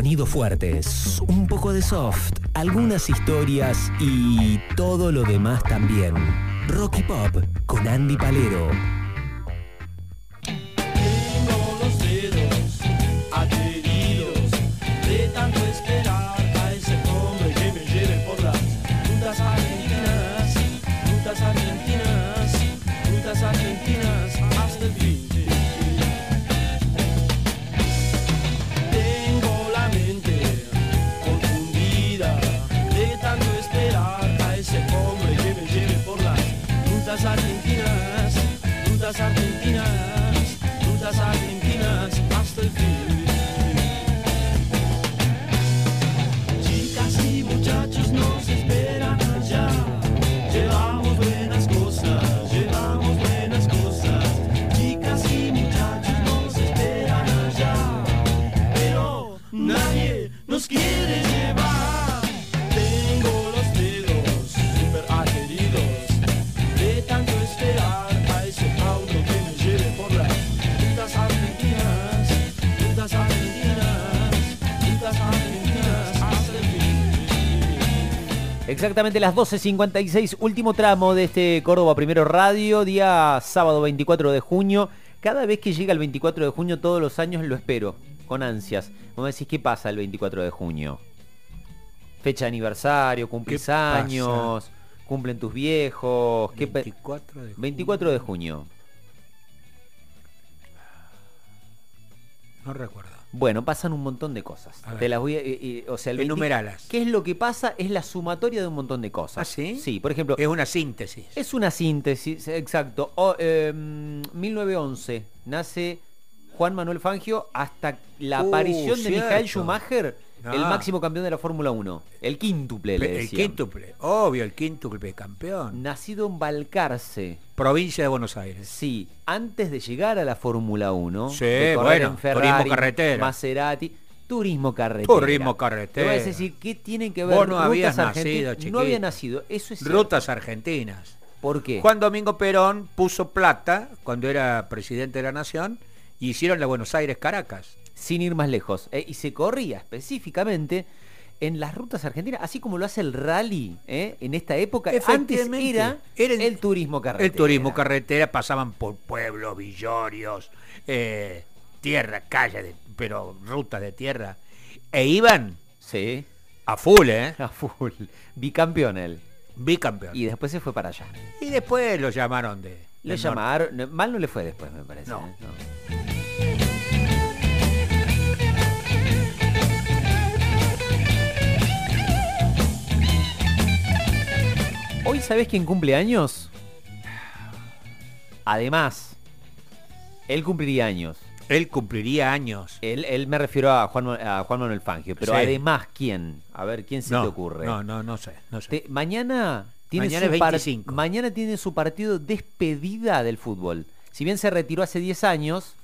Sonidos fuertes, un poco de soft, algunas historias y todo lo demás también. Rocky Pop con Andy Palero. Exactamente las 12.56, último tramo de este Córdoba Primero Radio, día sábado 24 de junio. Cada vez que llega el 24 de junio, todos los años lo espero, con ansias. Vos me decís, ¿qué pasa el 24 de junio? Fecha de aniversario, cumplís años, cumplen tus viejos. ¿qué pe- 24 de junio. 24 de junio. No recuerdo. Bueno, pasan un montón de cosas. Te las voy a, eh, o sea, el 20 Enumeralas. ¿Qué es lo que pasa? Es la sumatoria de un montón de cosas. ¿Ah, sí? Sí, por ejemplo, Es una síntesis. Es una síntesis, exacto. O, eh, 1911 nace Juan Manuel Fangio hasta la Uh, aparición de cierto. Michael Schumacher, el Ah. máximo campeón de la Fórmula 1. El quíntuple, le el decían. quíntuple. Obvio, el quíntuple campeón. Nacido en Balcarce. Provincia de Buenos Aires. Sí, antes de llegar a la Fórmula 1, Sí, de bueno, en Ferrari, turismo carretera. Maserati, turismo carretera. Turismo carretera. Te vas a decir, ¿qué tienen que ver Vos no rutas habías nacido, chiquito. No había nacido, eso es Rutas argentinas. ¿Por qué? Juan Domingo Perón puso plata cuando era presidente de la nación y hicieron la Buenos Aires Caracas. Sin ir más lejos. eh, y se corría específicamente en las rutas argentinas, así como lo hace el rally eh, en esta época. Antes era, Era el- el turismo carretera. El turismo carretera pasaban por pueblos, villorios, eh, tierra, calle, de- pero rutas de tierra. E iban Sí, a full, ¿eh? a full. Bicampeón él. Bicampeón. Y después se fue para allá. Y después lo llamaron de... Le del llamaron, mal no le fue después, me parece. No. ¿eh? No. Hoy, ¿sabés quién cumple años? Además, él cumpliría años. Él cumpliría años. Él, él me refiero a Juan, a Juan Manuel Fangio, pero Sí. además, ¿quién? A ver, ¿quién se no, te ocurre? No, no, no sé. No sé. Te- mañana tiene Mañana su es par- 25. mañana tiene su partido despedida del fútbol. Si bien se retiró hace 10 años,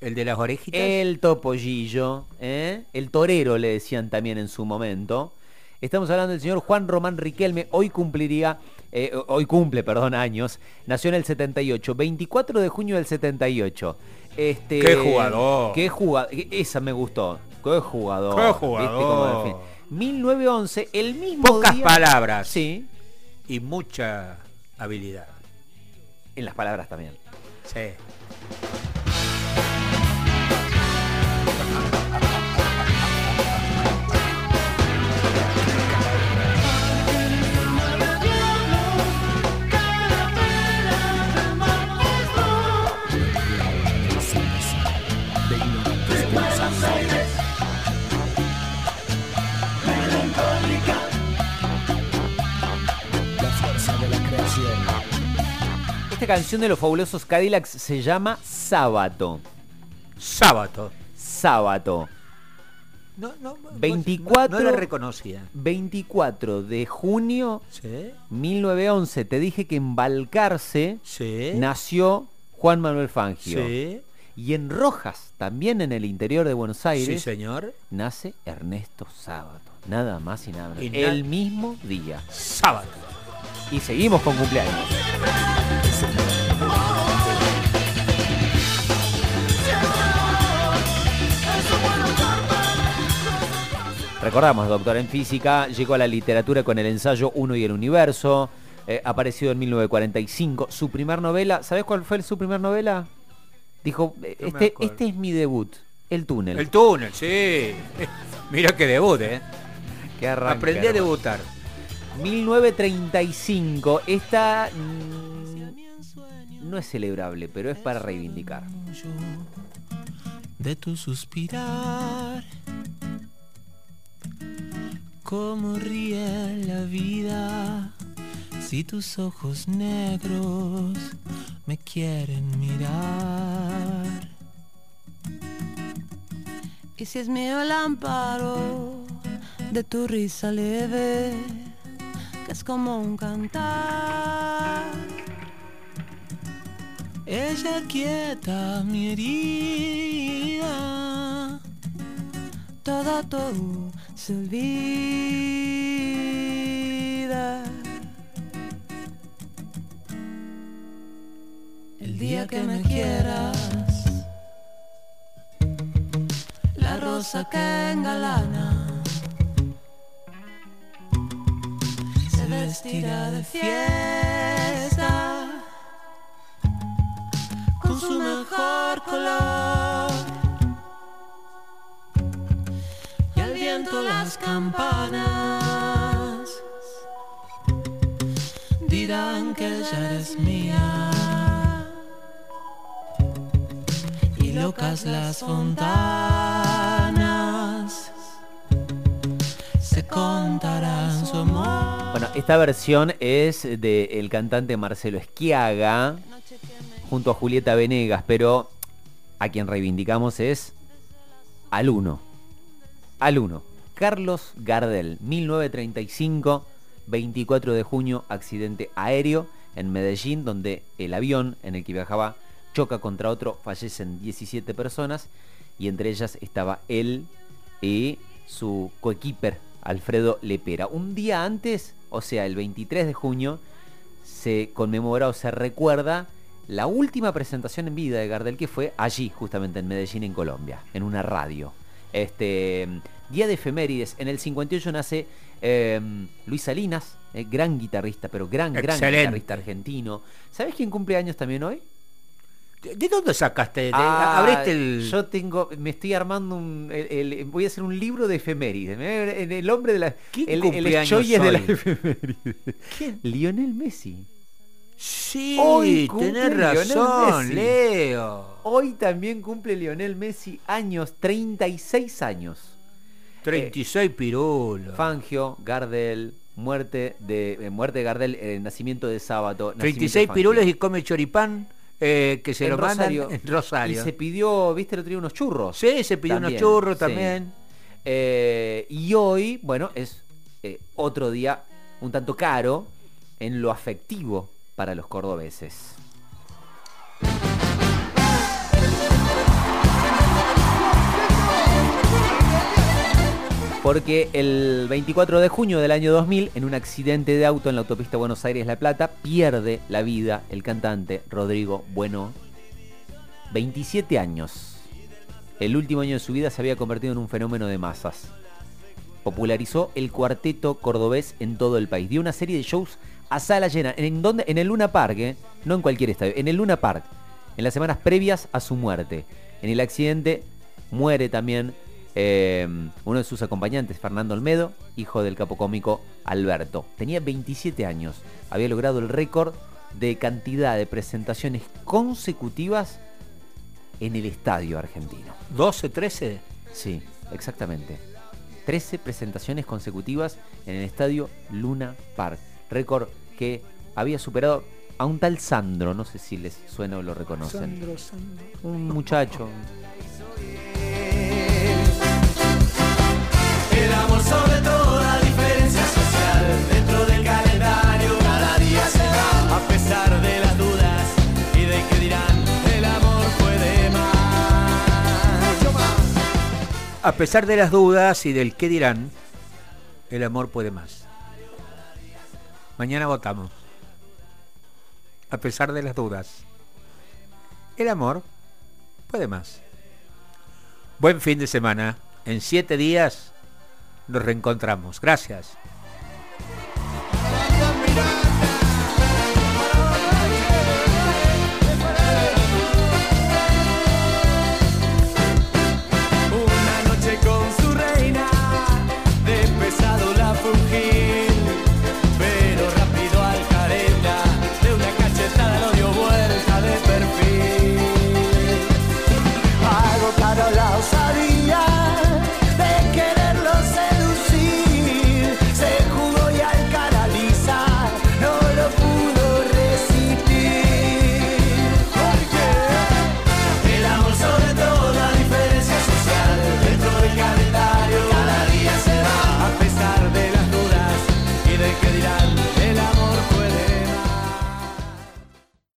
El de las orejitas. el topollillo, ¿eh? el torero le decían también en su momento. Estamos hablando del señor Juan Román Riquelme, hoy cumpliría, eh, hoy cumple, perdón, años. Nació en el 78, 24 de junio del 78. Este, ¡Qué jugador! Qué jugador, esa me gustó. Qué jugador. ¡Qué ¿viste jugador! cómo define? 1911, el mismo Pocas día- palabras. Sí, Y mucha habilidad. en las palabras también. Sí. Esta canción de los fabulosos Cadillacs se llama Sábato. Sábado. Sábato. No, no, no, 24 No, la reconocía. 24 de junio Sí. 1911. Te dije que en Balcarce Sí. nació Juan Manuel Fangio. Sí. Y en Rojas, también en el interior de Buenos Sí, Aires, señor. nace Ernesto Sábato. Nada más y nada menos. Y el mismo día. Sábado. Y seguimos con cumpleaños. Recordamos, doctor en física, llegó a la literatura con el ensayo Uno y el Universo, eh, apareció en 1945. Su primer novela, ¿sabes cuál fue su primer novela? Dijo, No este, este es mi debut, El túnel. El túnel, sí. Mira que debut, ¿eh? que Aprendí a hermano. debutar. 1935. Esta mm, no es celebrable, pero es para reivindicar. de tu suspirar. Cómo ríe la vida si tus ojos negros me quieren mirar. Y si es mío el amparo de tu risa leve, que es como un cantar. Ella quieta mi herida, todo, todo se olvida. El día que me quieras, la rosa que engalana se vestirá de fiesta con su mejor color. Y al viento las campanas dirán que ya eres mía. Y locas las fontanas se contarán su amor. Bueno, esta versión es del cantante Marcelo Esquiaga junto a Julieta Venegas, pero a quien reivindicamos es al uno. Al uno. Carlos Gardel, 1935, 24 de junio, accidente aéreo en Medellín, donde el avión en el que viajaba choca contra otro, fallecen 17 personas y entre ellas estaba él y su coequiper Alfredo Lepera. Un día antes, o sea, el 23 de junio, se conmemora o se recuerda la última presentación en vida de Gardel que fue allí, justamente en Medellín, en Colombia, en una radio. Este día de efemérides, en el 58 nace eh, Luis Salinas, eh, gran guitarrista, pero gran, gran guitarrista argentino. ¿Sabes quién cumple años también hoy? ¿De de dónde sacaste? De- Ah, ¿Abriste el...? Yo tengo, me estoy armando un, el- el- voy a hacer un libro de efemérides. Me- El, el hombre de la, ¿Quién el, el Schoyer de la hoy? efemérides. Lionel Messi. Sí, Hoy tenés Lionel razón. Leo. Hoy también cumple Lionel Messi años, 36 años. 36 pirulos. Fangio, Gardel, muerte de eh, muerte de Gardel, eh, nacimiento de sábado. 36 pirulos y come choripán eh, que se en lo Rosario. mandan en Rosario. Y se pidió, viste, el otro día unos churros. Sí, se pidió unos También, churros sí. también. Eh, y hoy, bueno, es eh, otro día un tanto caro en lo afectivo para los cordobeses. Porque el 24 de junio del año 2000, en un accidente de auto en la autopista Buenos Aires-La Plata, pierde la vida el cantante Rodrigo Bueno, 27 años. El último año de su vida se había convertido en un fenómeno de masas. Popularizó el cuarteto cordobés en todo el país. Dio una serie de shows a sala llena. ¿En, dónde? en el Luna Park, ¿eh? no en cualquier estadio, en el Luna Park. En las semanas previas a su muerte. En el accidente muere también eh, uno de sus acompañantes, Fernando Olmedo, hijo del capo cómico Alberto. Tenía 27 años. Había logrado el récord de cantidad de presentaciones consecutivas en el estadio argentino. 12, 13. Sí, exactamente. 13 presentaciones consecutivas en el estadio Luna Park. Récord que había superado a un tal Sandro, no sé si les suena o lo reconocen. Un muchacho. A pesar de las dudas y del qué dirán, el amor puede más. Mañana votamos. A pesar de las dudas, el amor puede más. Buen fin de semana. En siete días nos reencontramos. Gracias.